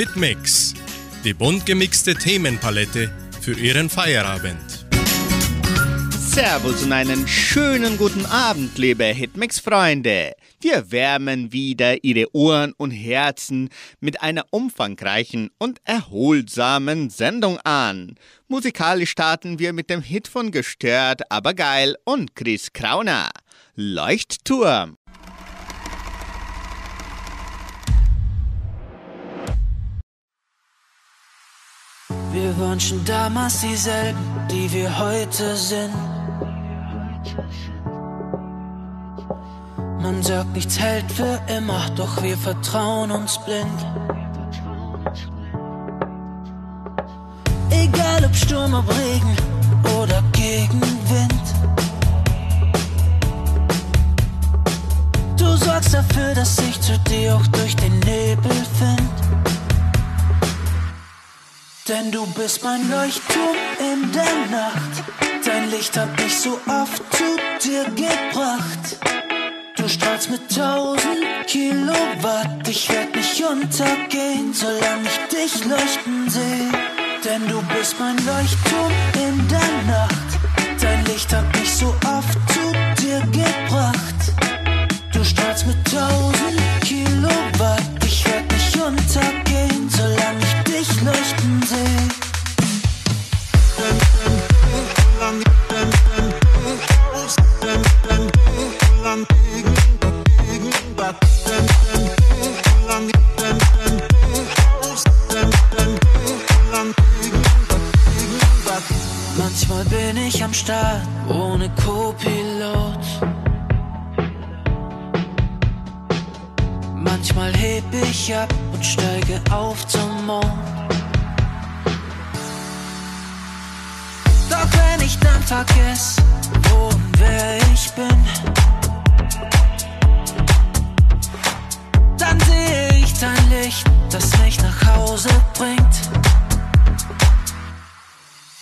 Hitmix, die bunt gemixte Themenpalette für Ihren Feierabend. Servus und einen schönen guten Abend, liebe Hitmix-Freunde. Wir wärmen wieder Ihre Ohren und Herzen mit einer umfangreichen und erholsamen Sendung an. Musikalisch starten wir mit dem Hit von Gestört, aber geil und Chris Krauner. Leuchtturm. Wir waren schon damals dieselben, die wir heute sind. Man sagt, nichts hält für immer, doch wir vertrauen uns blind. Egal ob Sturm, ob Regen oder Gegenwind. Du sorgst dafür, dass ich zu dir auch durch den Nebel find. Denn du bist mein Leuchtturm in der Nacht. Dein Licht hat mich so oft zu dir gebracht. Du strahlst mit tausend Kilowatt. Ich werd nicht untergehen, solange ich dich leuchten sehe. Denn du bist mein Leuchtturm in der Nacht. Dein Licht hat mich so oft zu dir gebracht. Du strahlst mit tausend Kilowatt. Ich werd nicht untergehen, Manchmal bin ich am Start ohne Co-Pilot. Manchmal heb ich ab und steige auf zum Mond. Vergesse, wo und wer ich bin, dann sehe ich dein Licht, das mich nach Hause bringt.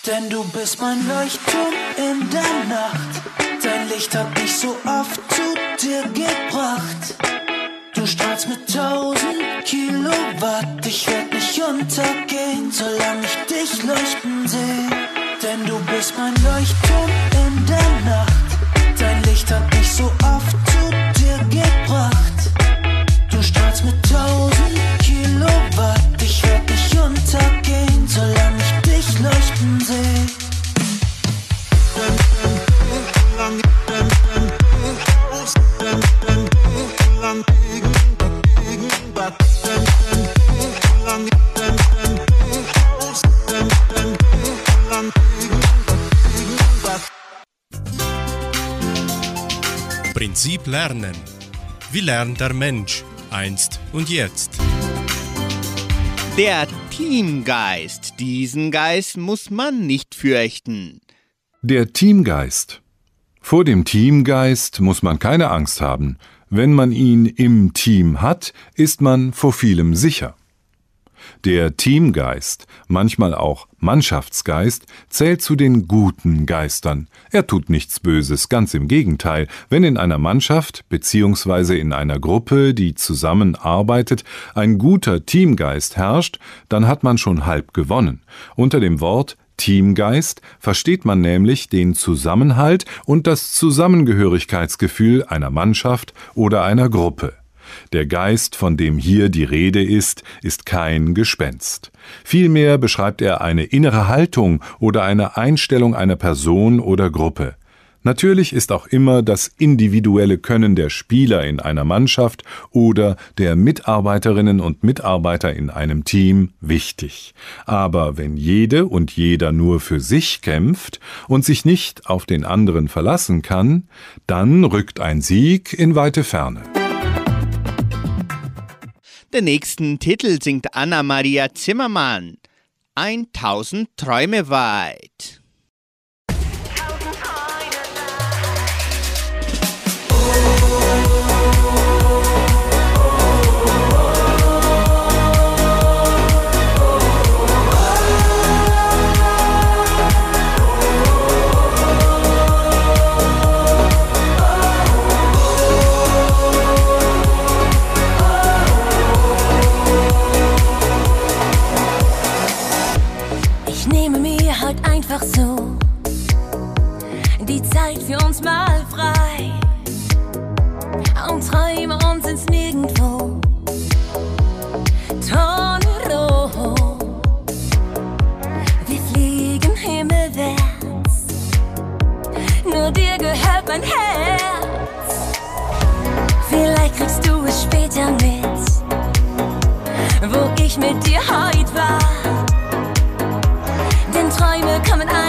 Denn du bist mein Leuchtturm in der Nacht. Dein Licht hat mich so oft zu dir gebracht. Du strahlst mit tausend Kilowatt. Ich werd nicht untergehen, solange ich dich leuchten sehe. Denn du bist mein Leuchtturm in der Nacht. Dein Licht hat mich so oft Prinzip Lernen. Wie lernt der Mensch einst und jetzt? Der Teamgeist. Diesen Geist muss man nicht fürchten. Der Teamgeist. Vor dem Teamgeist muss man keine Angst haben. Wenn man ihn im Team hat, ist man vor vielem sicher. Der Teamgeist, manchmal auch Mannschaftsgeist, zählt zu den guten Geistern. Er tut nichts Böses, ganz im Gegenteil. Wenn in einer Mannschaft bzw. in einer Gruppe, die zusammenarbeitet, ein guter Teamgeist herrscht, dann hat man schon halb gewonnen. Unter dem Wort Teamgeist versteht man nämlich den Zusammenhalt und das Zusammengehörigkeitsgefühl einer Mannschaft oder einer Gruppe. Der Geist, von dem hier die Rede ist, ist kein Gespenst. Vielmehr beschreibt er eine innere Haltung oder eine Einstellung einer Person oder Gruppe. Natürlich ist auch immer das individuelle Können der Spieler in einer Mannschaft oder der Mitarbeiterinnen und Mitarbeiter in einem Team wichtig. Aber wenn jede und jeder nur für sich kämpft und sich nicht auf den anderen verlassen kann, dann rückt ein Sieg in weite Ferne. Den nächsten Titel singt Anna-Maria Zimmermann. 1000 Träume weit. Zeit für uns mal frei und träume uns ins Nirgendwo. Tornado, wir fliegen himmelwärts. Nur dir gehört mein Herz. Vielleicht kriegst du es später mit, wo ich mit dir heute war. Denn Träume kommen ein.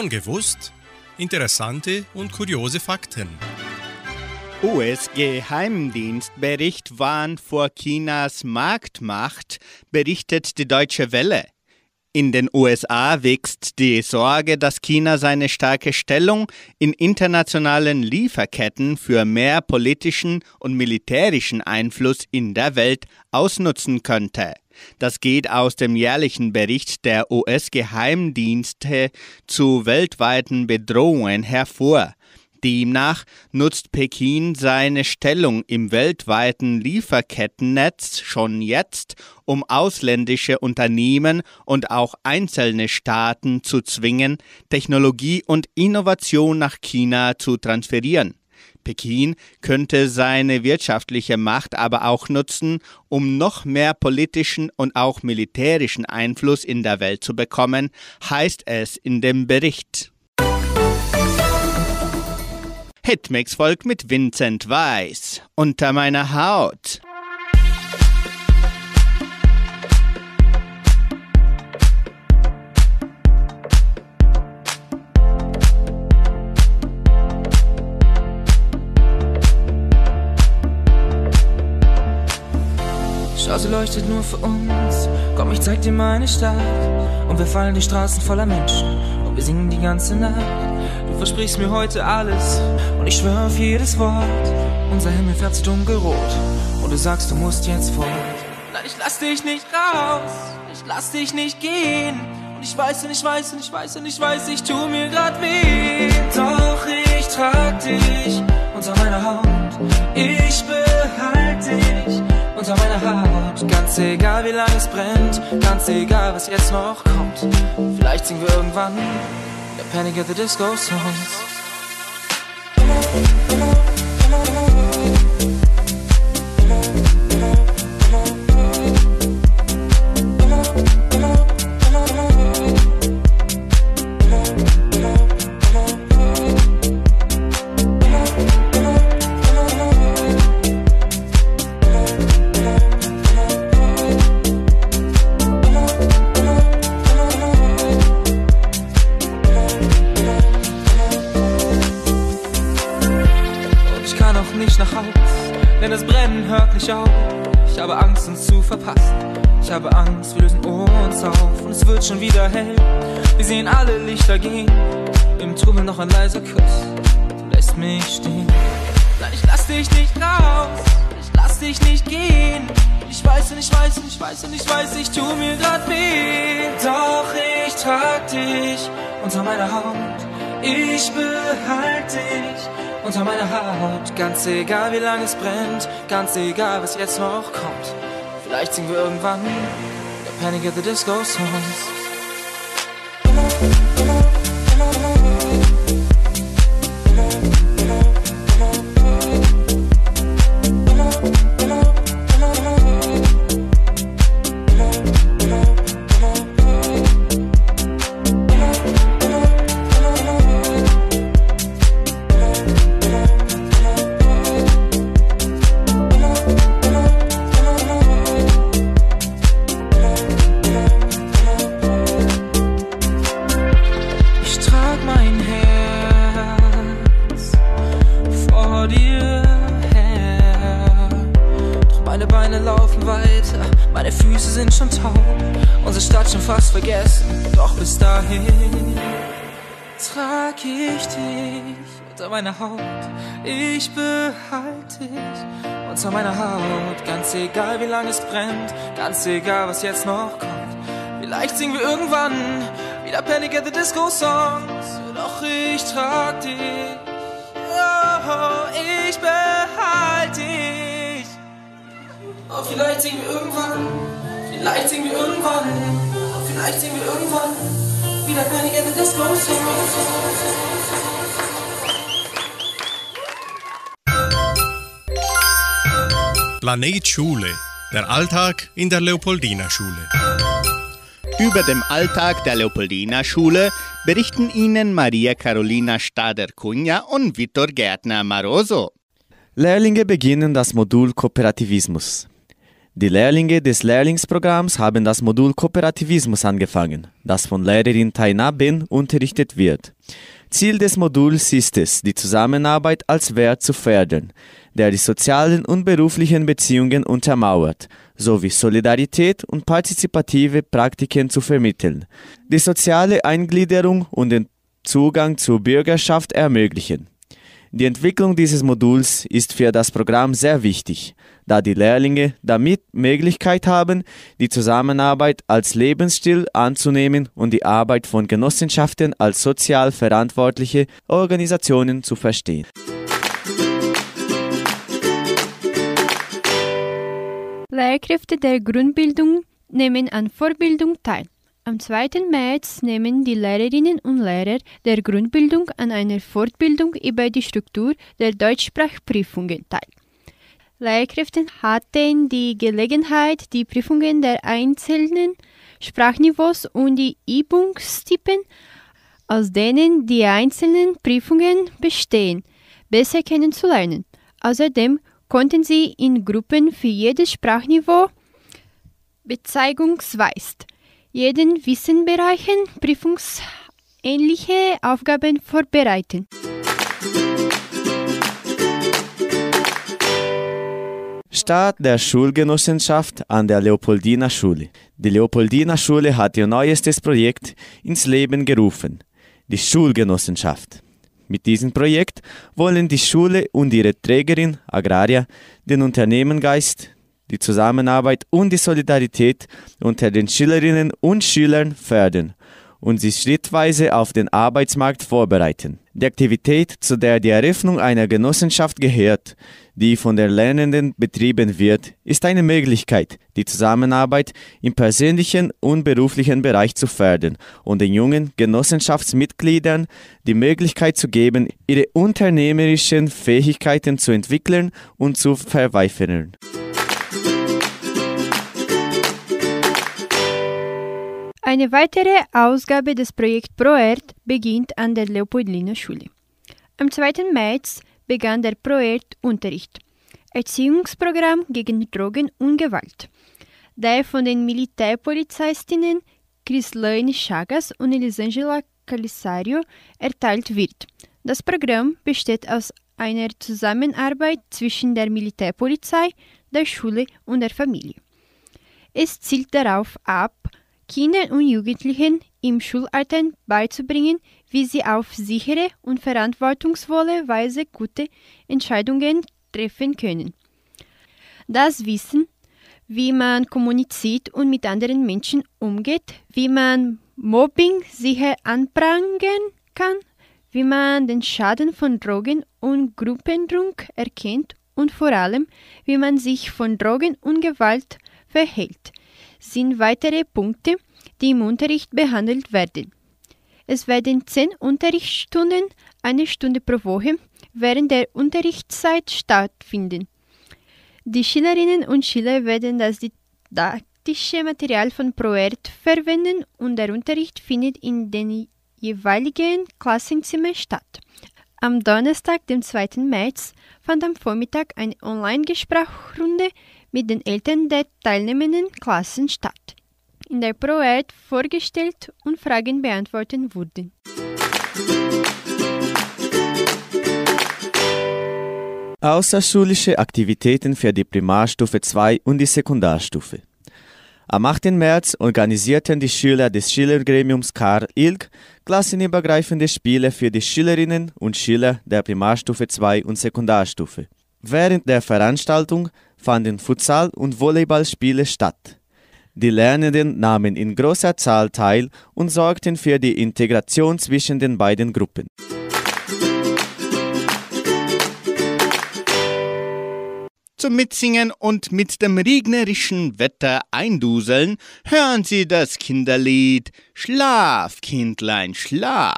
Schon gewusst? Interessante und kuriose Fakten. US-Geheimdienstbericht warnt vor Chinas Marktmacht, berichtet die Deutsche Welle. In den USA wächst die Sorge, dass China seine starke Stellung in internationalen Lieferketten für mehr politischen und militärischen Einfluss in der Welt ausnutzen könnte. Das geht aus dem jährlichen Bericht der US-Geheimdienste zu weltweiten Bedrohungen hervor. Demnach nutzt Peking seine Stellung im weltweiten Lieferkettennetz schon jetzt, um ausländische Unternehmen und auch einzelne Staaten zu zwingen, Technologie und Innovation nach China zu transferieren. Peking könnte seine wirtschaftliche Macht aber auch nutzen, um noch mehr politischen und auch militärischen Einfluss in der Welt zu bekommen, heißt es in dem Bericht. Hitmix folgt mit Vincent Weiss. Unter meiner Haut. Schau, sie leuchtet nur für uns. Komm, ich zeig dir meine Stadt. Und wir fallen die Straßen voller Menschen. Und wir singen die ganze Nacht. Du versprichst mir heute alles. Und ich schwör auf jedes Wort. Unser Himmel färbt sich dunkelrot. Und du sagst, du musst jetzt fort. Nein, ich lass dich nicht raus. Ich lass dich nicht gehen. Und ich weiß und ich weiß und ich weiß und ich weiß, ich tu mir grad weh. Doch ich trag dich unter meiner Haut. Ich behalte dich unter meiner Haut. Ganz egal, wie lange es brennt, ganz egal, was jetzt noch kommt. Vielleicht singen wir irgendwann der Panic at the Disco Songs. Dich unter meiner Haut. Ganz egal, wie lange es brennt, ganz egal, was jetzt noch kommt. Vielleicht singen wir irgendwann der Panic at the Disco Songs. Egal, wie lange es brennt, ganz egal, was jetzt noch kommt. Vielleicht singen wir irgendwann wieder Panic at the Disco Songs. Doch ich trag dich. Oh, ich behalte dich. Oh, vielleicht singen wir irgendwann. Vielleicht singen wir irgendwann. Oh, vielleicht singen wir irgendwann wieder Panic at the Disco Songs. Planet Schule. Der Alltag in der Leopoldina Schule. Über den Alltag der Leopoldina Schule berichten Ihnen Maria Carolina Stader-Cunha und Vitor Gärtner Maroso. Lehrlinge beginnen das Modul Kooperativismus. Die Lehrlinge des Lehrlingsprogramms haben das Modul Kooperativismus angefangen, das von Lehrerin Taina Ben unterrichtet wird. Ziel des Moduls ist es, die Zusammenarbeit als Wert zu fördern, der die sozialen und beruflichen Beziehungen untermauert, sowie Solidarität und partizipative Praktiken zu vermitteln, die soziale Eingliederung und den Zugang zur Bürgerschaft ermöglichen. Die Entwicklung dieses Moduls ist für das Programm sehr wichtig, da die Lehrlinge damit Möglichkeit haben, die Zusammenarbeit als Lebensstil anzunehmen und die Arbeit von Genossenschaften als sozial verantwortliche Organisationen zu verstehen. Lehrkräfte der Grundbildung nehmen an Vorbildung teil. Am 2. März nehmen die Lehrerinnen und Lehrer der Grundbildung an einer Fortbildung über die Struktur der Deutschsprachprüfungen teil. Lehrkräfte hatten die Gelegenheit, die Prüfungen der einzelnen Sprachniveaus und die Übungstypen, aus denen die einzelnen Prüfungen bestehen, besser kennenzulernen. Außerdem konnten sie in Gruppen für jedes Sprachniveau bezeigungsweise jeden Wissenbereichen prüfungsähnliche Aufgaben vorbereiten. Start der Schulgenossenschaft an der Leopoldina Schule. Die Leopoldina Schule hat ihr neuestes Projekt ins Leben gerufen, die Schulgenossenschaft. Mit diesem Projekt wollen die Schule und ihre Trägerin Agraria den Unternehmengeist, die Zusammenarbeit und die Solidarität unter den Schülerinnen und Schülern fördern und sie schrittweise auf den Arbeitsmarkt vorbereiten. Die Aktivität, zu der die Eröffnung einer Genossenschaft gehört, die von den Lernenden betrieben wird, ist eine Möglichkeit, die Zusammenarbeit im persönlichen und beruflichen Bereich zu fördern und den jungen Genossenschaftsmitgliedern die Möglichkeit zu geben, ihre unternehmerischen Fähigkeiten zu entwickeln und zu verweifern. Eine weitere Ausgabe des Projekt ProERD beginnt an der Leopoldina Schule. Am 2. März begann der ProERD-Unterricht, Erziehungsprogramm gegen Drogen und Gewalt, der von den Militärpolizistinnen Crislaine Chagas und Elisangela Calisario erteilt wird. Das Programm besteht aus einer Zusammenarbeit zwischen der Militärpolizei, der Schule und der Familie. Es zielt darauf ab, Kindern und Jugendlichen im Schulalter beizubringen, wie sie auf sichere und verantwortungsvolle Weise gute Entscheidungen treffen können. Das Wissen, wie man kommuniziert und mit anderen Menschen umgeht, wie man Mobbing sicher anprangern kann, wie man den Schaden von Drogen und Gruppendrunk erkennt und vor allem, wie man sich von Drogen und Gewalt verhält, sind weitere Punkte, die im Unterricht behandelt werden. Es werden zehn Unterrichtsstunden, eine Stunde pro Woche, während der Unterrichtszeit stattfinden. Die Schülerinnen und Schüler werden das didaktische Material von ProErt verwenden und der Unterricht findet in den jeweiligen Klassenzimmern statt. Am Donnerstag, dem 2. März, fand am Vormittag eine Online-Gesprächrunde mit den Eltern der teilnehmenden Klassen statt, in der ProErt vorgestellt und Fragen beantwortet wurden. Außerschulische Aktivitäten für die Primarstufe 2 und die Sekundarstufe. Am 8. März organisierten die Schüler des Schülergremiums Karl Ilk klassenübergreifende Spiele für die Schülerinnen und Schüler der Primarstufe 2 und Sekundarstufe. Während der Veranstaltung fanden Futsal- und Volleyballspiele statt. Die Lernenden nahmen in großer Zahl teil und sorgten für die Integration zwischen den beiden Gruppen. Zum Mitsingen und mit dem regnerischen Wetter einduseln, hören Sie das Kinderlied Schlaf, Kindlein, schlaf.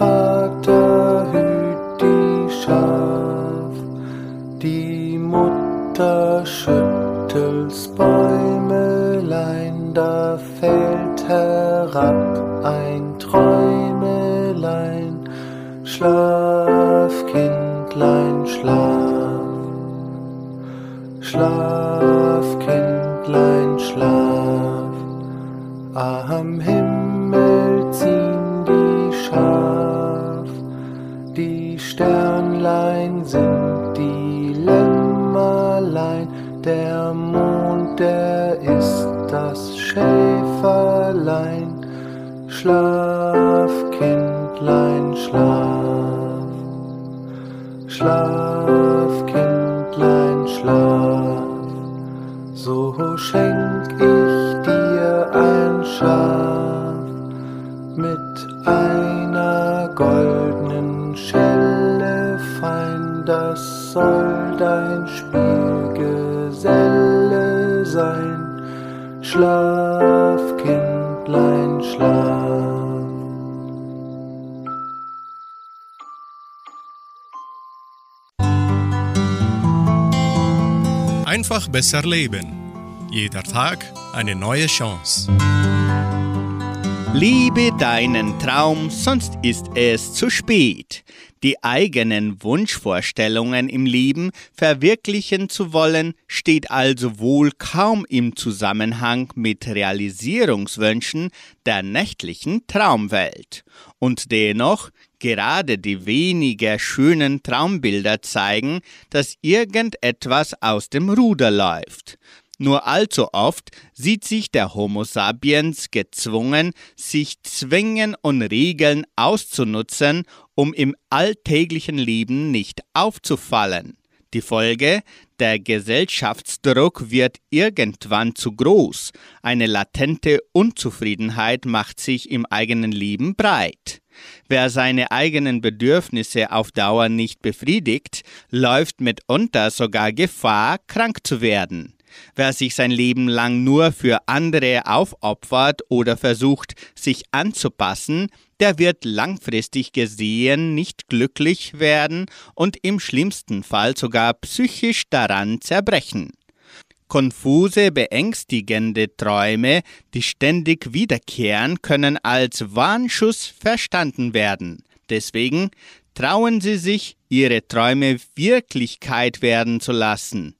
Vater hüt die Schaf. Die Mutter schüttelt's Bäumelein, da fällt herab ein Träumelein. Schlaf, Schlaf, Kindlein, schlaf. Einfach besser leben. Jeder Tag eine neue Chance. Liebe deinen Traum, sonst ist es zu spät. Die eigenen Wunschvorstellungen im Leben verwirklichen zu wollen, steht also wohl kaum im Zusammenhang mit Realisierungswünschen der nächtlichen Traumwelt. Und dennoch, gerade die weniger schönen Traumbilder zeigen, dass irgendetwas aus dem Ruder läuft. Nur allzu oft sieht sich der Homo sapiens gezwungen, sich Zwängen und Regeln auszunutzen, um im alltäglichen Leben nicht aufzufallen. Die Folge, der Gesellschaftsdruck wird irgendwann zu groß, eine latente Unzufriedenheit macht sich im eigenen Leben breit. Wer seine eigenen Bedürfnisse auf Dauer nicht befriedigt, läuft mitunter sogar Gefahr, krank zu werden. Wer sich sein Leben lang nur für andere aufopfert oder versucht, sich anzupassen, der wird langfristig gesehen nicht glücklich werden und im schlimmsten Fall sogar psychisch daran zerbrechen. Konfuse, beängstigende Träume, die ständig wiederkehren, können als Warnschuss verstanden werden. Deswegen trauen Sie sich, Ihre Träume Wirklichkeit werden zu lassen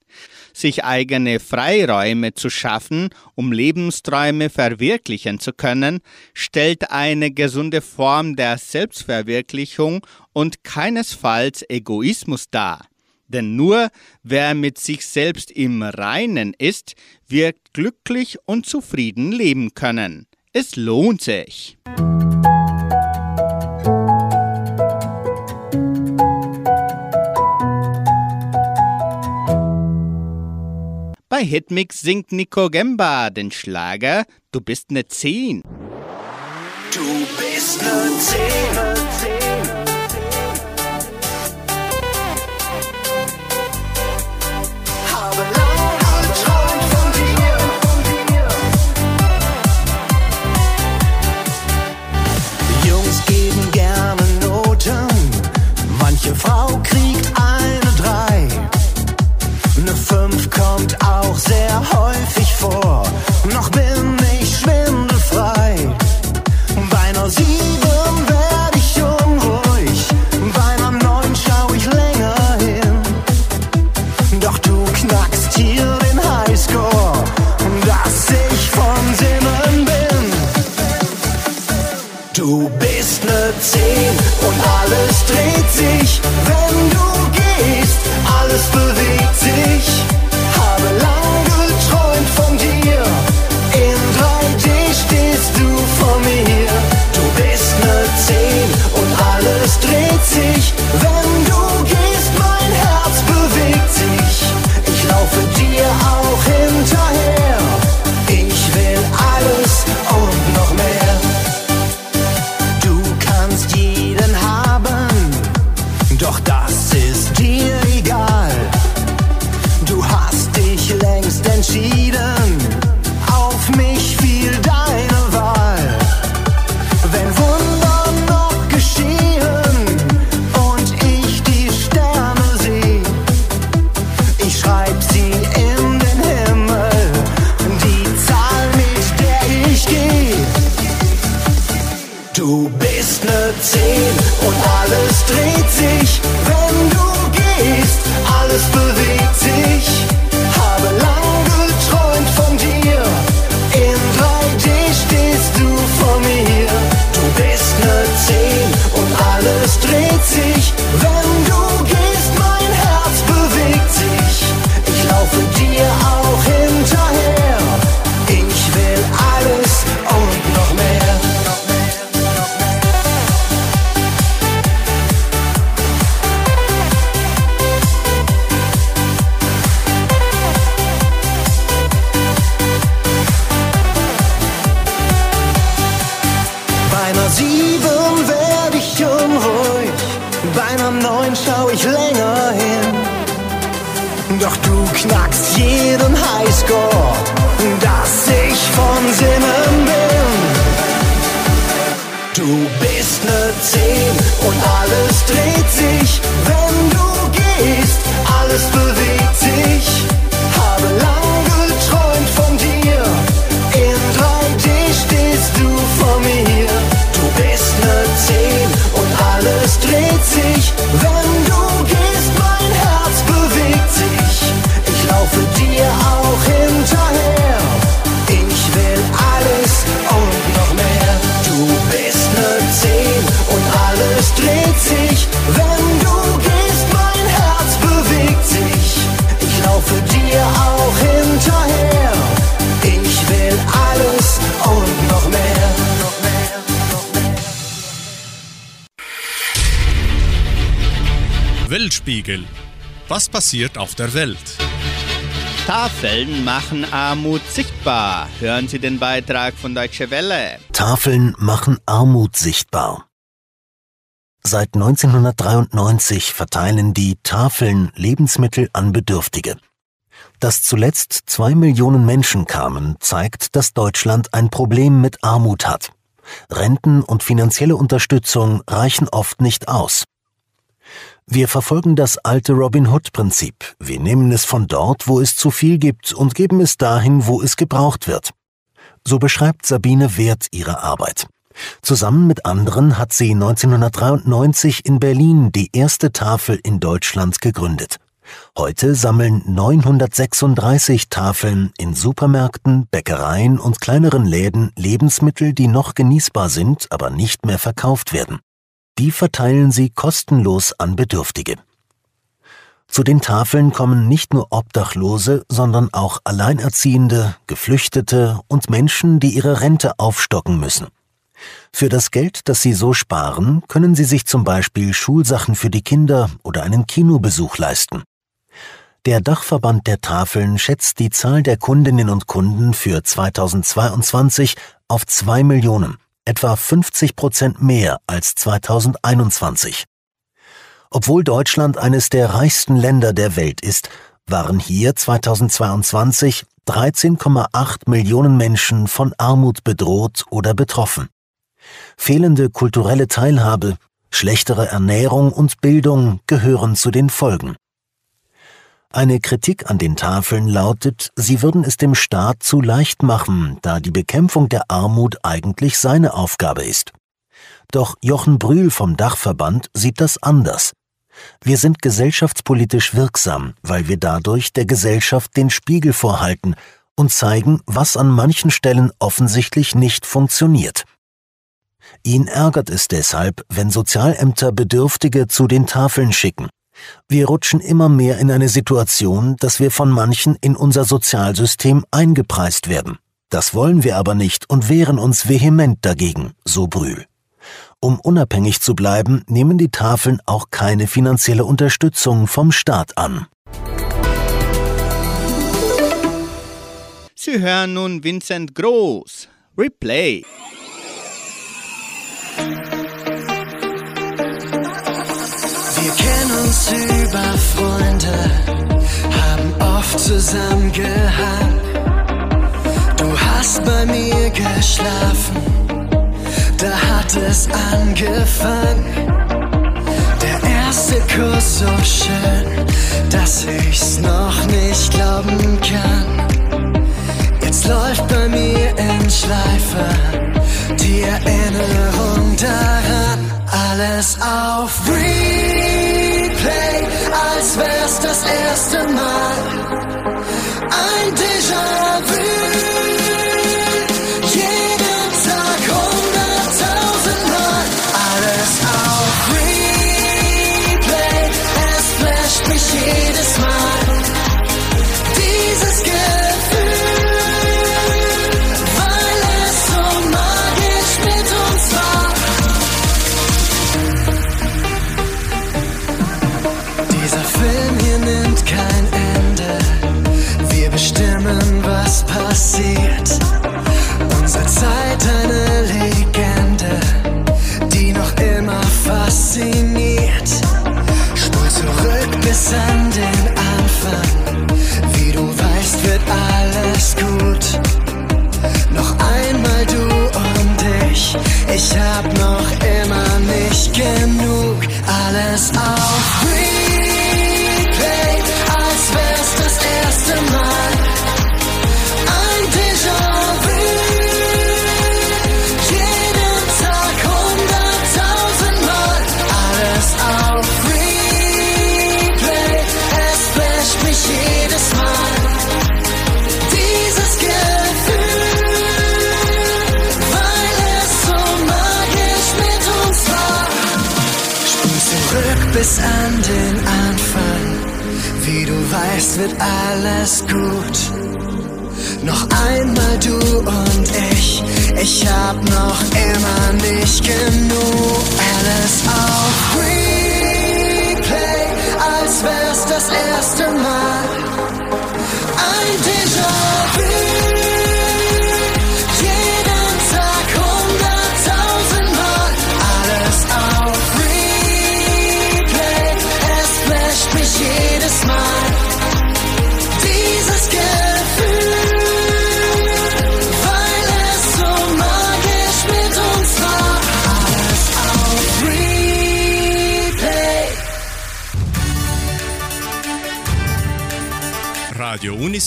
sich eigene Freiräume zu schaffen, um Lebensträume verwirklichen zu können, stellt eine gesunde Form der Selbstverwirklichung und keinesfalls Egoismus dar. Denn nur wer mit sich selbst im Reinen ist, wird glücklich und zufrieden leben können. Es lohnt sich. Hitmix singt Nico Gemba den Schlager Du bist ne Zehn. Du bist ne Zehn. sehr häufig vor. Noch bin ich schwindelfrei. Bei einer sieben werde ich unruhig. Bei einer neun schaue ich länger hin. Doch du knackst hier den Highscore, dass ich von Sinnen bin. Du bist ne Zehn und alles dreht sich. Weltspiegel. Was passiert auf der Welt? Tafeln machen Armut sichtbar. Hören Sie den Beitrag von Deutsche Welle. Tafeln machen Armut sichtbar. Seit 1993 verteilen die Tafeln Lebensmittel an Bedürftige. Dass zuletzt zwei Millionen Menschen kamen, zeigt, dass Deutschland ein Problem mit Armut hat. Renten und finanzielle Unterstützung reichen oft nicht aus. Wir verfolgen das alte Robin Hood-Prinzip. Wir nehmen es von dort, wo es zu viel gibt, und geben es dahin, wo es gebraucht wird. So beschreibt Sabine Wert ihre Arbeit. Zusammen mit anderen hat sie 1993 in Berlin die erste Tafel in Deutschland gegründet. Heute sammeln 936 Tafeln in Supermärkten, Bäckereien und kleineren Läden Lebensmittel, die noch genießbar sind, aber nicht mehr verkauft werden. Die verteilen sie kostenlos an Bedürftige. Zu den Tafeln kommen nicht nur Obdachlose, sondern auch Alleinerziehende, Geflüchtete und Menschen, die ihre Rente aufstocken müssen. Für das Geld, das sie so sparen, können sie sich zum Beispiel Schulsachen für die Kinder oder einen Kinobesuch leisten. Der Dachverband der Tafeln schätzt die Zahl der Kundinnen und Kunden für 2022 auf zwei Millionen, etwa 50 Prozent mehr als 2021. Obwohl Deutschland eines der reichsten Länder der Welt ist, waren hier 2022 13,8 Millionen Menschen von Armut bedroht oder betroffen. Fehlende kulturelle Teilhabe, schlechtere Ernährung und Bildung gehören zu den Folgen. Eine Kritik an den Tafeln lautet, sie würden es dem Staat zu leicht machen, da die Bekämpfung der Armut eigentlich seine Aufgabe ist. Doch Jochen Brühl vom Dachverband sieht das anders. Wir sind gesellschaftspolitisch wirksam, weil wir dadurch der Gesellschaft den Spiegel vorhalten und zeigen, was an manchen Stellen offensichtlich nicht funktioniert. Ihn ärgert es deshalb, wenn Sozialämter Bedürftige zu den Tafeln schicken. Wir rutschen immer mehr in eine Situation, dass wir von manchen in unser Sozialsystem eingepreist werden. Das wollen wir aber nicht und wehren uns vehement dagegen, so Brühl. Um unabhängig zu bleiben, nehmen die Tafeln auch keine finanzielle Unterstützung vom Staat an. Sie hören nun Vincent Groß. Replay. Uns über Freunde, haben oft zusammen gehangen. Du hast bei mir geschlafen, da hat es angefangen. Der erste Kuss so schön, dass ich's noch nicht glauben kann. Jetzt läuft bei mir in Schleife die Erinnerung daran. Alles auf Replay, als wär's das erste Mal. Ein Déjà-vu.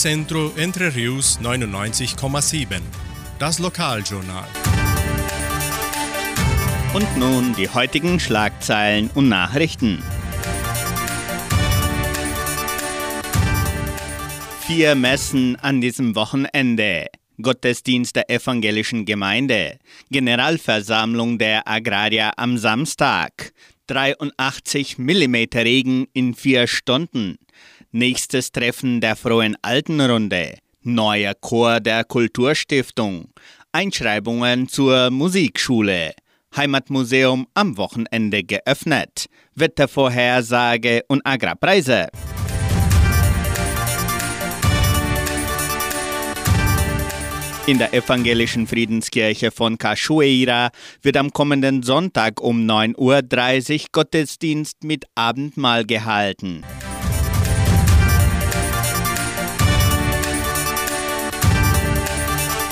Unicentro Entre Rius 99,7. Das Lokaljournal. Und nun die heutigen Schlagzeilen und Nachrichten. Vier Messen an diesem Wochenende. Gottesdienst der evangelischen Gemeinde. Generalversammlung der Agrarier am Samstag. 83 mm Regen in vier Stunden. Nächstes Treffen der Frohen Altenrunde. Neuer Chor der Kulturstiftung. Einschreibungen zur Musikschule. Heimatmuseum am Wochenende geöffnet. Wettervorhersage und Agrarpreise. In der evangelischen Friedenskirche von Cachoeira wird am kommenden Sonntag um 9.30 Uhr Gottesdienst mit Abendmahl gehalten.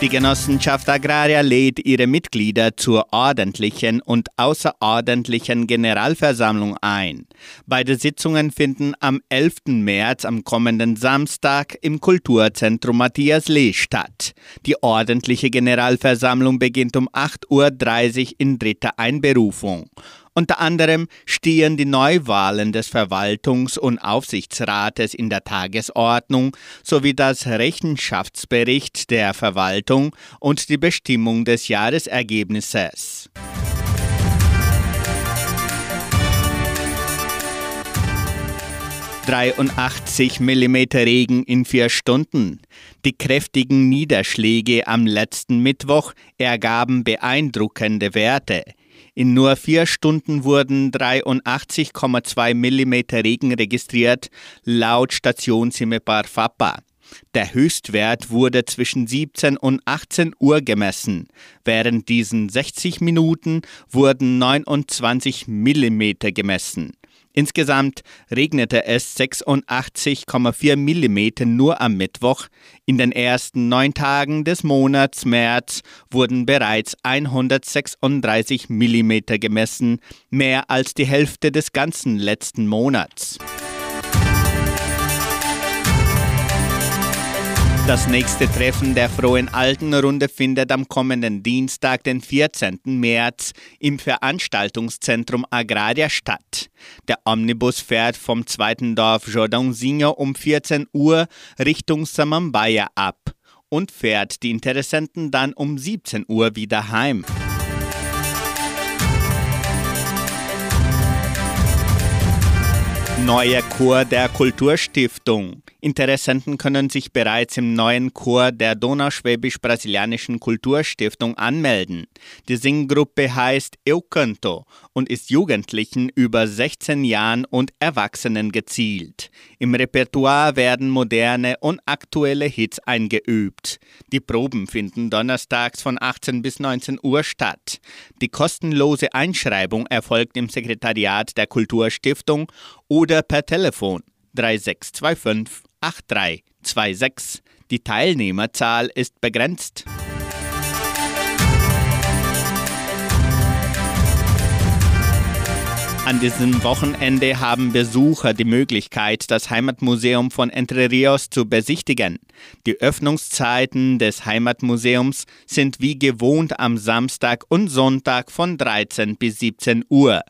Die Genossenschaft Agraria lädt ihre Mitglieder zur ordentlichen und außerordentlichen Generalversammlung ein. Beide Sitzungen finden am 11. März am kommenden Samstag im Kulturzentrum Matthias Lee statt. Die ordentliche Generalversammlung beginnt um 8.30 Uhr in dritter Einberufung. Unter anderem stehen die Neuwahlen des Verwaltungs- und Aufsichtsrates in der Tagesordnung sowie das Rechenschaftsbericht der Verwaltung und die Bestimmung des Jahresergebnisses. »83 mm Regen in vier Stunden. Die kräftigen Niederschläge am letzten Mittwoch ergaben beeindruckende Werte. In nur vier Stunden wurden 83,2 mm Regen registriert, laut Station Simepar Fapa. Der Höchstwert wurde zwischen 17 und 18 Uhr gemessen. Während diesen 60 Minuten wurden 29 mm gemessen. Insgesamt regnete es 86,4 mm nur am Mittwoch. In den ersten neun Tagen des Monats März wurden bereits 136 mm gemessen, mehr als die Hälfte des ganzen letzten Monats. Das nächste Treffen der Frohen Altenrunde findet am kommenden Dienstag, den 14. März, im Veranstaltungszentrum Agraria statt. Der Omnibus fährt vom zweiten Dorf Jordãozinho um 14 Uhr Richtung Samambaia ab und fährt die Interessenten dann um 17 Uhr wieder heim. Neuer Chor der Kulturstiftung. Interessenten können sich bereits im neuen Chor der Donauschwäbisch-Brasilianischen Kulturstiftung anmelden. Die Singgruppe heißt Eu Canto und ist Jugendlichen über 16 Jahren und Erwachsenen gezielt. Im Repertoire werden moderne und aktuelle Hits eingeübt. Die Proben finden donnerstags von 18 bis 19 Uhr statt. Die kostenlose Einschreibung erfolgt im Sekretariat der Kulturstiftung oder per Telefon 3625 8326. Die Teilnehmerzahl ist begrenzt. An diesem Wochenende haben Besucher die Möglichkeit, das Heimatmuseum von Entre Rios zu besichtigen. Die Öffnungszeiten des Heimatmuseums sind wie gewohnt am Samstag und Sonntag von 13 bis 17 Uhr.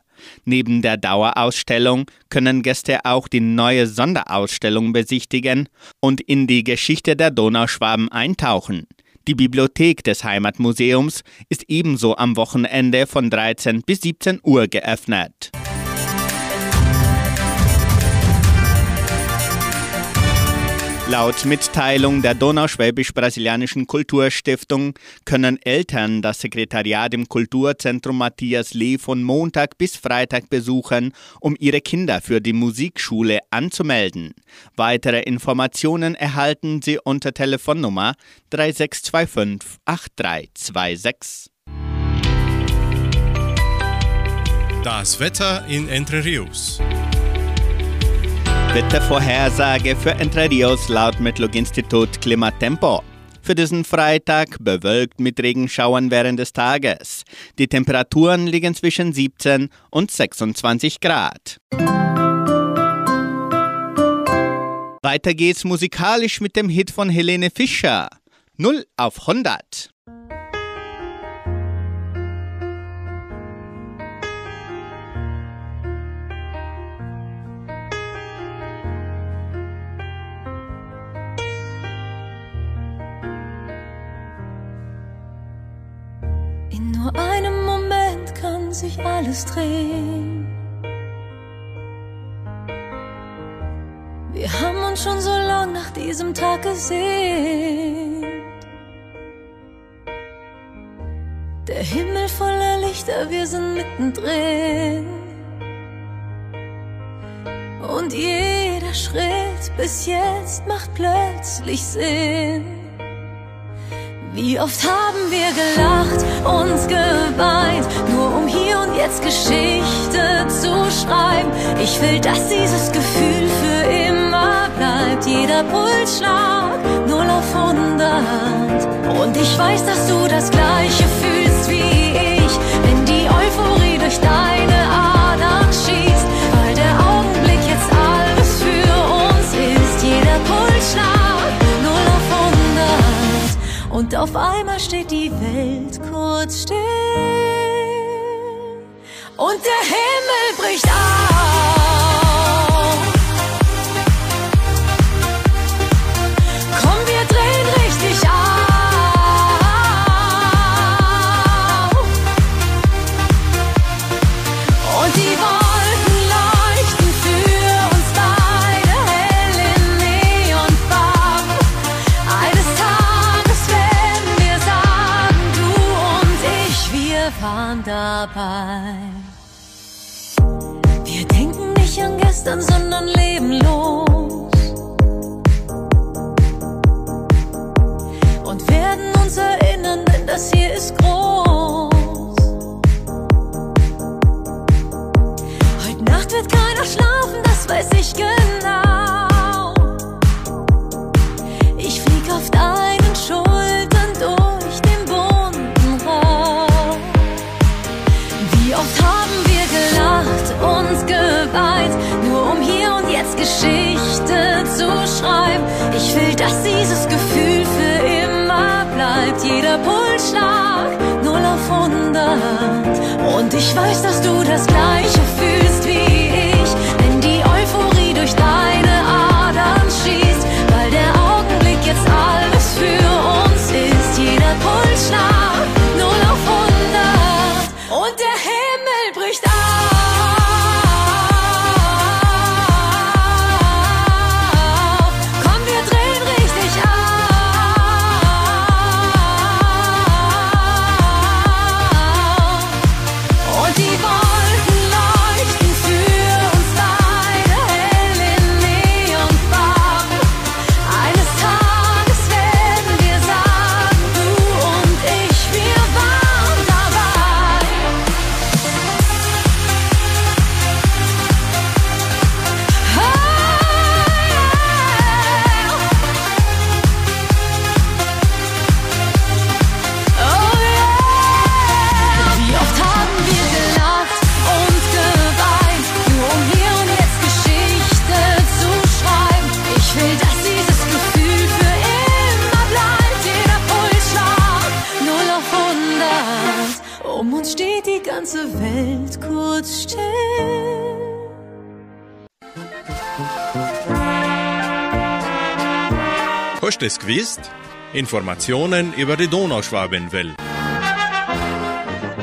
Neben der Dauerausstellung können Gäste auch die neue Sonderausstellung besichtigen und in die Geschichte der Donauschwaben eintauchen. Die Bibliothek des Heimatmuseums ist ebenso am Wochenende von 13 bis 17 Uhr geöffnet. Laut Mitteilung der Donauschwäbisch-Brasilianischen Kulturstiftung können Eltern das Sekretariat im Kulturzentrum Matthias Lee von Montag bis Freitag besuchen, um ihre Kinder für die Musikschule anzumelden. Weitere Informationen erhalten sie unter Telefonnummer 3625 8326. Das Wetter in Entre Rios. Wettervorhersage für Entre Rios laut Metlog-Institut Klimatempo. Für diesen Freitag bewölkt mit Regenschauern während des Tages. Die Temperaturen liegen zwischen 17 und 26 Grad. Weiter geht's musikalisch mit dem Hit von Helene Fischer. 0 auf 100. nur einem Moment kann sich alles drehen. Wir haben uns schon so lang nach diesem Tag gesehen. Der Himmel voller Lichter, wir sind mittendrin. Und jeder Schritt bis jetzt macht plötzlich Sinn. Wie oft haben wir gelacht und geweint, nur um hier und jetzt Geschichte zu schreiben. Ich will, dass dieses Gefühl für immer bleibt. Jeder Pulsschlag, null auf 100. Und ich weiß, dass du das Gleiche fühlst wie ich, wenn die Euphorie durch deine Adern schießt. Und auf einmal steht die Welt kurz still. Und der Himmel bricht auf. Das hier ist groß. Heute Nacht wird keiner schlafen, das weiß ich genau. 100. Und ich weiß, dass du das Gleiche Hast du es gewusst? Informationen über die Donauschwabenwelle.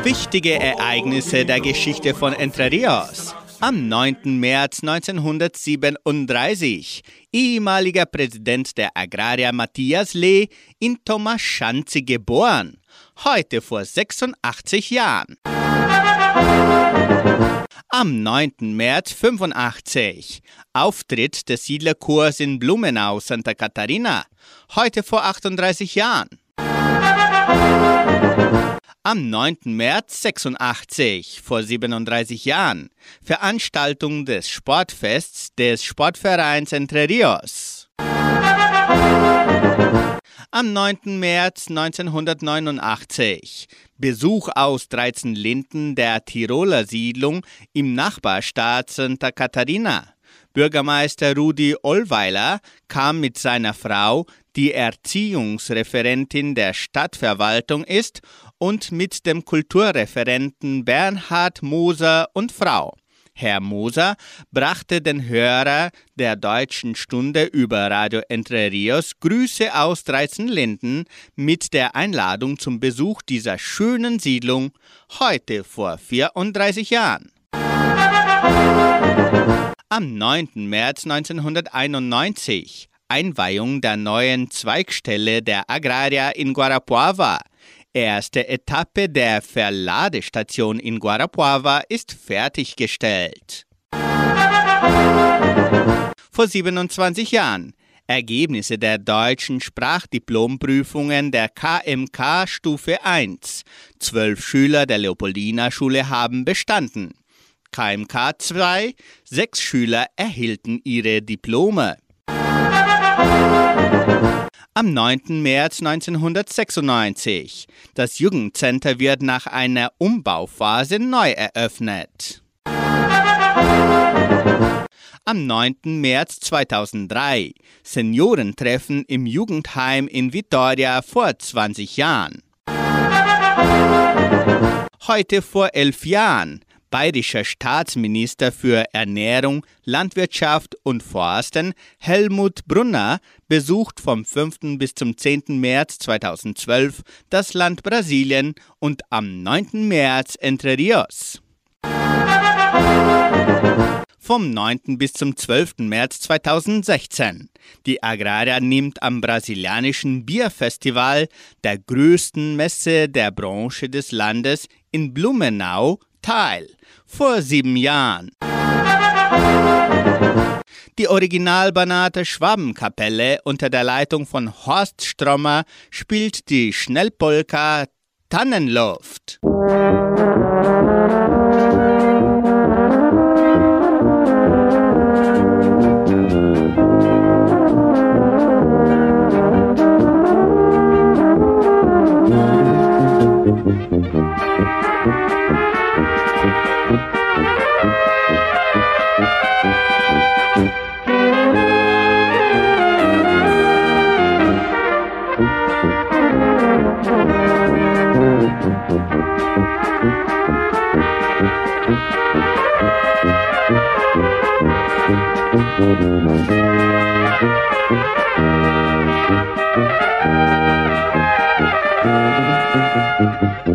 Wichtige Ereignisse der Geschichte von Entre Rios. Am 9. März 1937, ehemaliger Präsident der Agraria Matthias Lee in Tomaschanzi geboren. Heute vor 86 Jahren. Am 9. März 85. Auftritt des Siedlerchors in Blumenau, Santa Catarina. Heute vor 38 Jahren. Am 9. März 86, vor 37 Jahren, Veranstaltung des Sportfests des Sportvereins Entre Rios. Am 9. März 1989, Besuch aus 13 Linden der Tiroler Siedlung im Nachbarstaat Santa Catarina. Bürgermeister Rudi Ollweiler kam mit seiner Frau, die Erziehungsreferentin der Stadtverwaltung ist, und mit dem Kulturreferenten Bernhard Moser und Frau. Herr Moser brachte den Hörer der Deutschen Stunde über Radio Entre Rios Grüße aus Dreizenlinden mit der Einladung zum Besuch dieser schönen Siedlung heute vor 34 Jahren. Am 9. März 1991 Einweihung der neuen Zweigstelle der Agraria in Guarapuava. Erste Etappe der Verladestation in Guarapuava ist fertiggestellt. Vor 27 Jahren Ergebnisse der deutschen Sprachdiplompprüfungen der KMK Stufe 1. Zwölf Schüler der Leopoldina Schule haben bestanden. KMK 2. Sechs Schüler erhielten ihre Diplome. Am 9. März 1996. Das Jugendcenter wird nach einer Umbauphase neu eröffnet. Am 9. März 2003. Seniorentreffen im Jugendheim in Vitoria vor 20 Jahren. Heute vor elf Jahren bayerischer Staatsminister für Ernährung, Landwirtschaft und Forsten Helmut Brunner besucht vom 5. bis zum 10. März 2012 das Land Brasilien und am 9. März Entre Rios. Vom 9. bis zum 12. März 2016. Die Agraria nimmt am brasilianischen Bierfestival, der größten Messe der Branche des Landes, in Blumenau teil vor sieben Jahren. Die Original-Banater Schwabenkapelle unter der Leitung von Horst Strommer spielt die Schnellpolka Tannenluft. Thank you.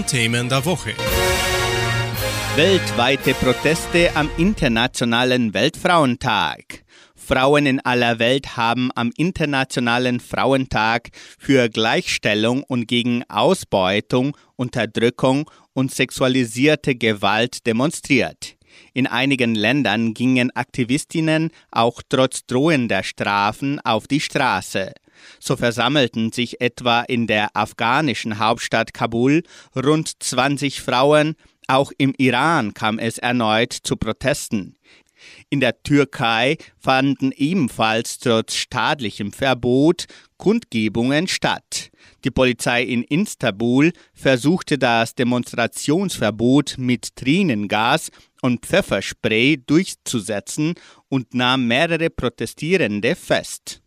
Und Themen der Woche. Weltweite Proteste am Internationalen Weltfrauentag. Frauen in aller Welt haben am Internationalen Frauentag für Gleichstellung und gegen Ausbeutung, Unterdrückung und sexualisierte Gewalt demonstriert. In einigen Ländern gingen Aktivistinnen auch trotz drohender Strafen auf die Straße. So versammelten sich etwa in der afghanischen Hauptstadt Kabul rund 20 Frauen, auch im Iran kam es erneut zu Protesten. In der Türkei fanden ebenfalls trotz staatlichem Verbot Kundgebungen statt. Die Polizei in Istanbul versuchte das Demonstrationsverbot mit Tränengas und Pfefferspray durchzusetzen und nahm mehrere Protestierende fest.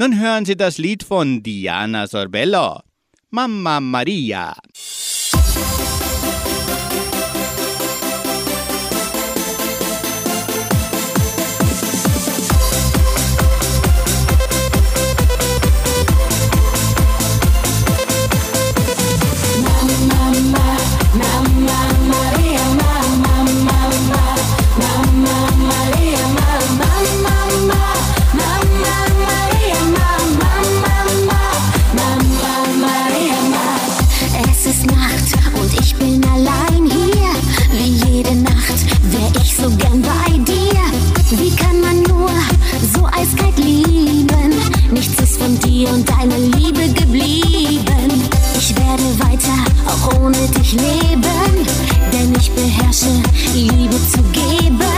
Nun hören Sie das Lied von Diana Sorbello, Mamma Maria. Leben, denn ich beherrsche Liebe zu geben.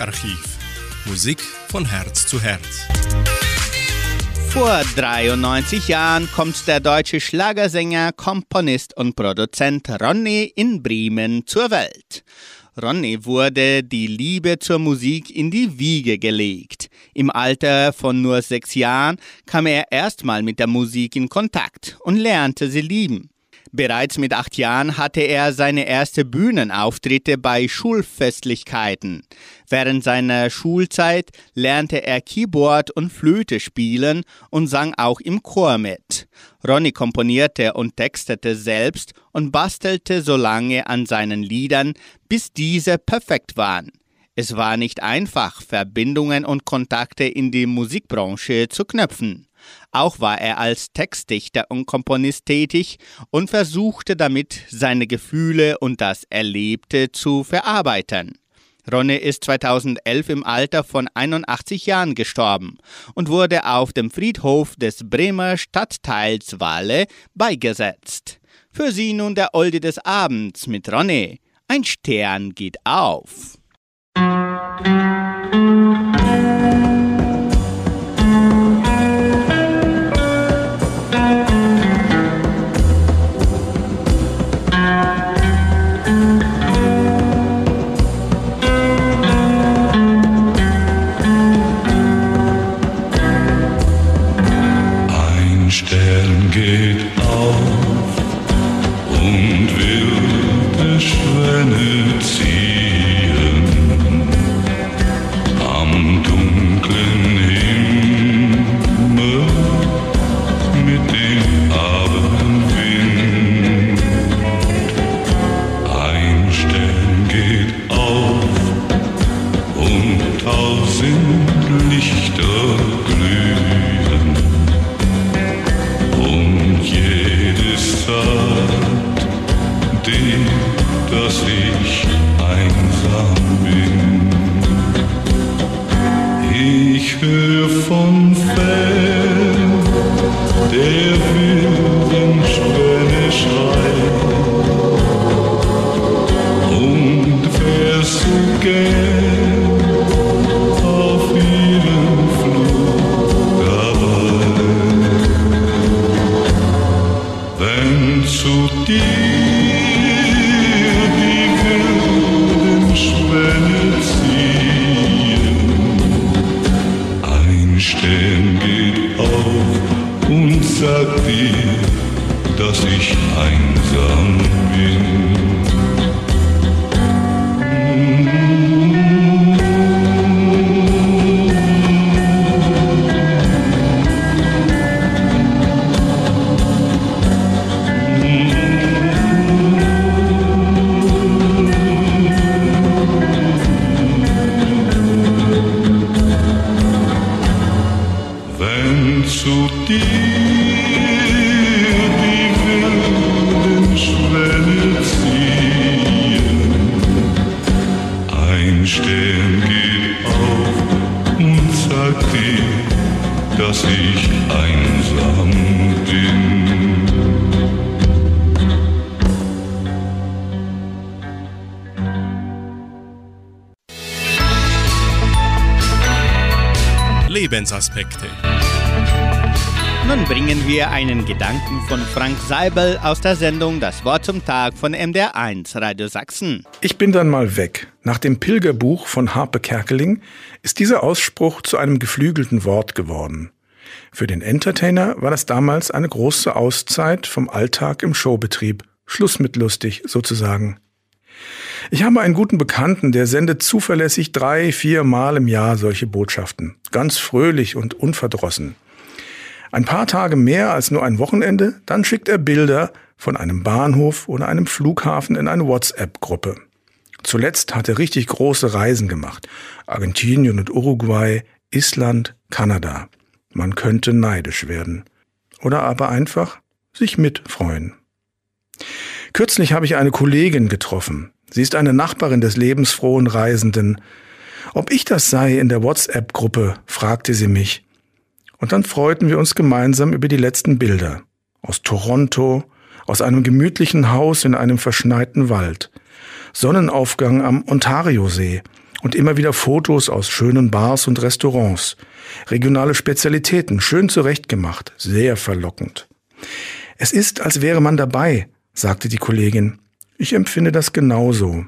Musikarchiv. Musik von Herz zu Herz. Vor 93 Jahren kommt der deutsche Schlagersänger, Komponist und Produzent Ronny in Bremen zur Welt. Ronny wurde die Liebe zur Musik in die Wiege gelegt. Im Alter von nur sechs Jahren kam er erstmal mit der Musik in Kontakt und lernte sie lieben. Bereits mit acht Jahren hatte er seine erste Bühnenauftritte bei Schulfestlichkeiten. Während seiner Schulzeit lernte er Keyboard und Flöte spielen und sang auch im Chor mit. Ronny komponierte und textete selbst und bastelte so lange an seinen Liedern, bis diese perfekt waren. Es war nicht einfach, Verbindungen und Kontakte in die Musikbranche zu knüpfen. Auch war er als Textdichter und Komponist tätig und versuchte damit seine Gefühle und das Erlebte zu verarbeiten. Ronne ist 2011 im Alter von 81 Jahren gestorben und wurde auf dem Friedhof des Bremer Stadtteils Walle beigesetzt. Für sie nun der Olde des Abends mit Ronne. Ein Stern geht auf. Lebensaspekte. Nun bringen wir einen Gedanken von Frank Seibel aus der Sendung Das Wort zum Tag von MDR1 Radio Sachsen. Ich bin dann mal weg. Nach dem Pilgerbuch von Harpe Kerkeling ist dieser Ausspruch zu einem geflügelten Wort geworden. Für den Entertainer war das damals eine große Auszeit vom Alltag im Showbetrieb. Schluss mit lustig sozusagen. Ich habe einen guten Bekannten, der sendet zuverlässig drei, vier Mal im Jahr solche Botschaften. Ganz fröhlich und unverdrossen. Ein paar Tage mehr als nur ein Wochenende, dann schickt er Bilder von einem Bahnhof oder einem Flughafen in eine WhatsApp-Gruppe. Zuletzt hat er richtig große Reisen gemacht. Argentinien und Uruguay, Island, Kanada. Man könnte neidisch werden. Oder aber einfach sich mitfreuen. Kürzlich habe ich eine Kollegin getroffen. Sie ist eine Nachbarin des lebensfrohen Reisenden. Ob ich das sei in der WhatsApp-Gruppe, fragte sie mich. Und dann freuten wir uns gemeinsam über die letzten Bilder. Aus Toronto, aus einem gemütlichen Haus in einem verschneiten Wald. Sonnenaufgang am Ontariosee und immer wieder Fotos aus schönen Bars und Restaurants. Regionale Spezialitäten, schön zurechtgemacht, sehr verlockend. Es ist, als wäre man dabei, sagte die Kollegin. Ich empfinde das genauso.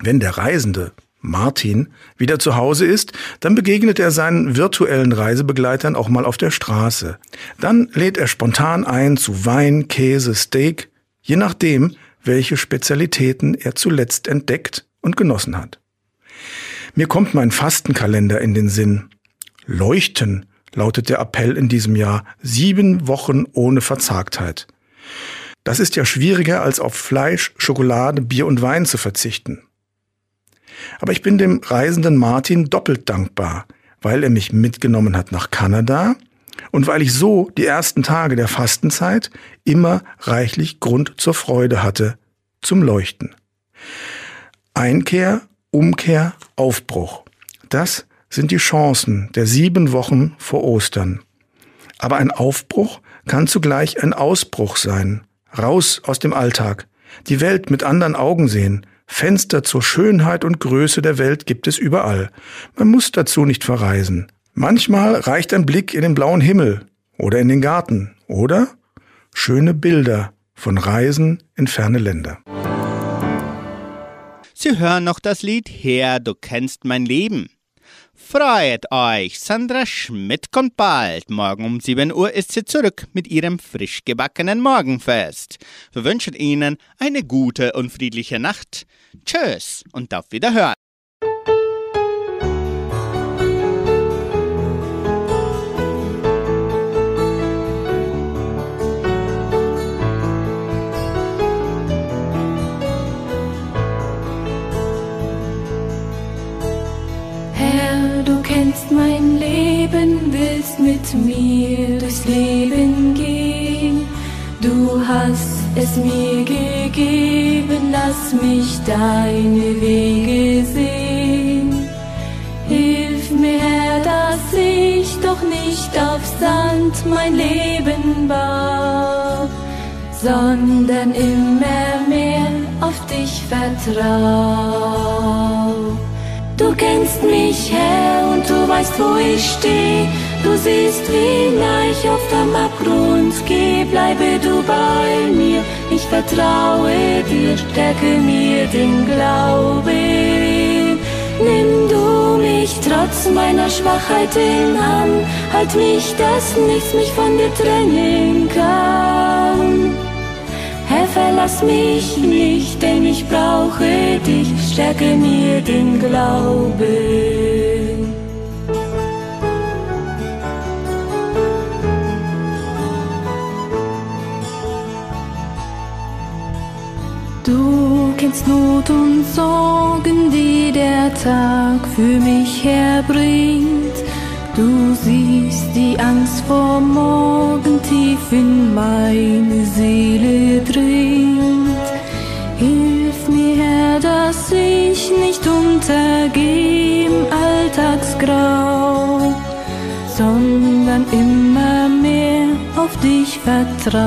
Wenn der Reisende, Martin, wieder zu Hause ist, dann begegnet er seinen virtuellen Reisebegleitern auch mal auf der Straße. Dann lädt er spontan ein zu Wein, Käse, Steak, je nachdem, welche Spezialitäten er zuletzt entdeckt und genossen hat. Mir kommt mein Fastenkalender in den Sinn. Leuchten lautet der Appell in diesem Jahr. Sieben Wochen ohne Verzagtheit. Das ist ja schwieriger, als auf Fleisch, Schokolade, Bier und Wein zu verzichten. Aber ich bin dem reisenden Martin doppelt dankbar, weil er mich mitgenommen hat nach Kanada und weil ich so die ersten Tage der Fastenzeit immer reichlich Grund zur Freude hatte, zum Leuchten. Einkehr, Umkehr, Aufbruch. Das sind die Chancen der sieben Wochen vor Ostern. Aber ein Aufbruch kann zugleich ein Ausbruch sein. Raus aus dem Alltag. Die Welt mit anderen Augen sehen. Fenster zur Schönheit und Größe der Welt gibt es überall. Man muss dazu nicht verreisen. Manchmal reicht ein Blick in den blauen Himmel oder in den Garten oder schöne Bilder von Reisen in ferne Länder. Sie hören noch das Lied Herr, du kennst mein Leben. Freut euch, Sandra Schmidt kommt bald. Morgen um 7 Uhr ist sie zurück mit ihrem frisch gebackenen Morgenfest. Wir wünschen Ihnen eine gute und friedliche Nacht. Tschüss und auf Wiederhören. Kennst mein Leben, willst mit mir durchs Leben gehen. Du hast es mir gegeben, lass mich deine Wege sehen. Hilf mir, Herr, dass ich doch nicht auf Sand mein Leben baue, sondern immer mehr auf dich vertrau. Du kennst mich, Herr, und du weißt, wo ich steh. Du siehst, wie nah ich auf dem Abgrund geh. Bleibe du bei mir, ich vertraue dir, stärke mir den Glauben. Nimm du mich trotz meiner Schwachheiten an, halt mich, dass nichts mich von dir trennen kann. Verlass mich nicht, denn ich brauche dich, stärke mir den Glauben. Du kennst Not und Sorgen, die der Tag für mich herbringt. Du siehst die Angst vor morgen tief in meine Seele dringt. Hilf mir, Herr, dass ich nicht untergehe im Alltagsgrau, sondern immer mehr auf dich vertrau.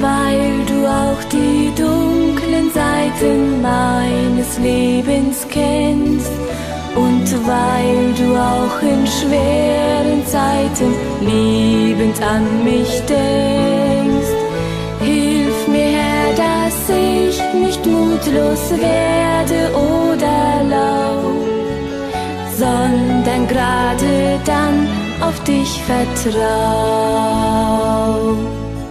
Weil du auch die dunklen Seiten meines Lebens kennst, und weil du auch in schweren Zeiten liebend an mich denkst, hilf mir, Herr, dass ich nicht mutlos werde oder lau, sondern gerade dann auf dich vertrau.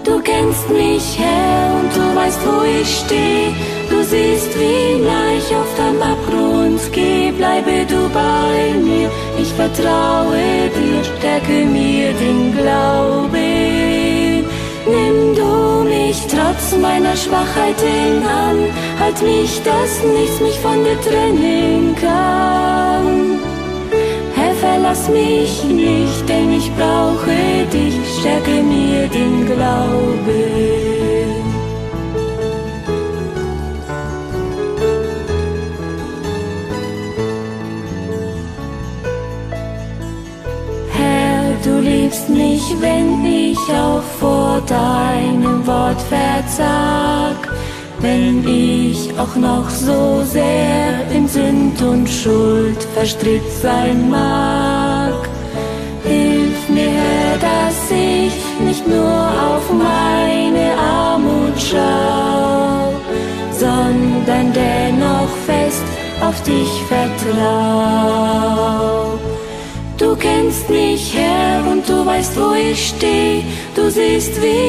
Du kennst mich, Herr, und du weißt, wo ich steh. Du siehst, wie nah ich auf dem Abgrund geh. Bleibe du bei mir, ich vertraue dir, stärke mir den Glauben. Nimm du mich trotz meiner Schwachheiten an, halt mich, dass nichts mich von dir trennen kann. Herr, verlass mich nicht, denn ich brauche dich, stärke mir den Glauben. Wenn ich auch vor deinem Wort versag, wenn ich auch noch so sehr in Sünd und Schuld verstrickt sein mag. Hilf mir, dass ich nicht nur auf meine Armut schau, sondern dennoch fest auf dich vertrau. Du kennst mich, Herr, und du weißt, wo ich steh. Du siehst, wie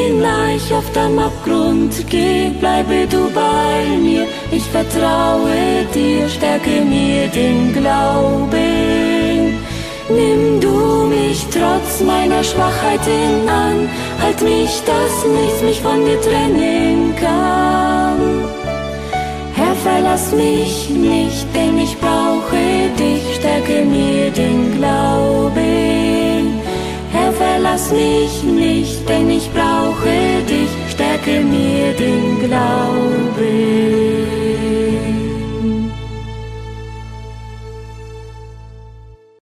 ich auf dem Abgrund geh. Bleibe du bei mir, ich vertraue dir, stärke mir den Glauben. Nimm du mich trotz meiner Schwachheiten an, halt mich, dass nichts mich von dir trennen kann. Herr, verlass mich nicht, denn ich brauche dich, stärke mir den Glauben. Herr, verlass mich nicht, denn ich brauche dich, stärke mir den Glauben.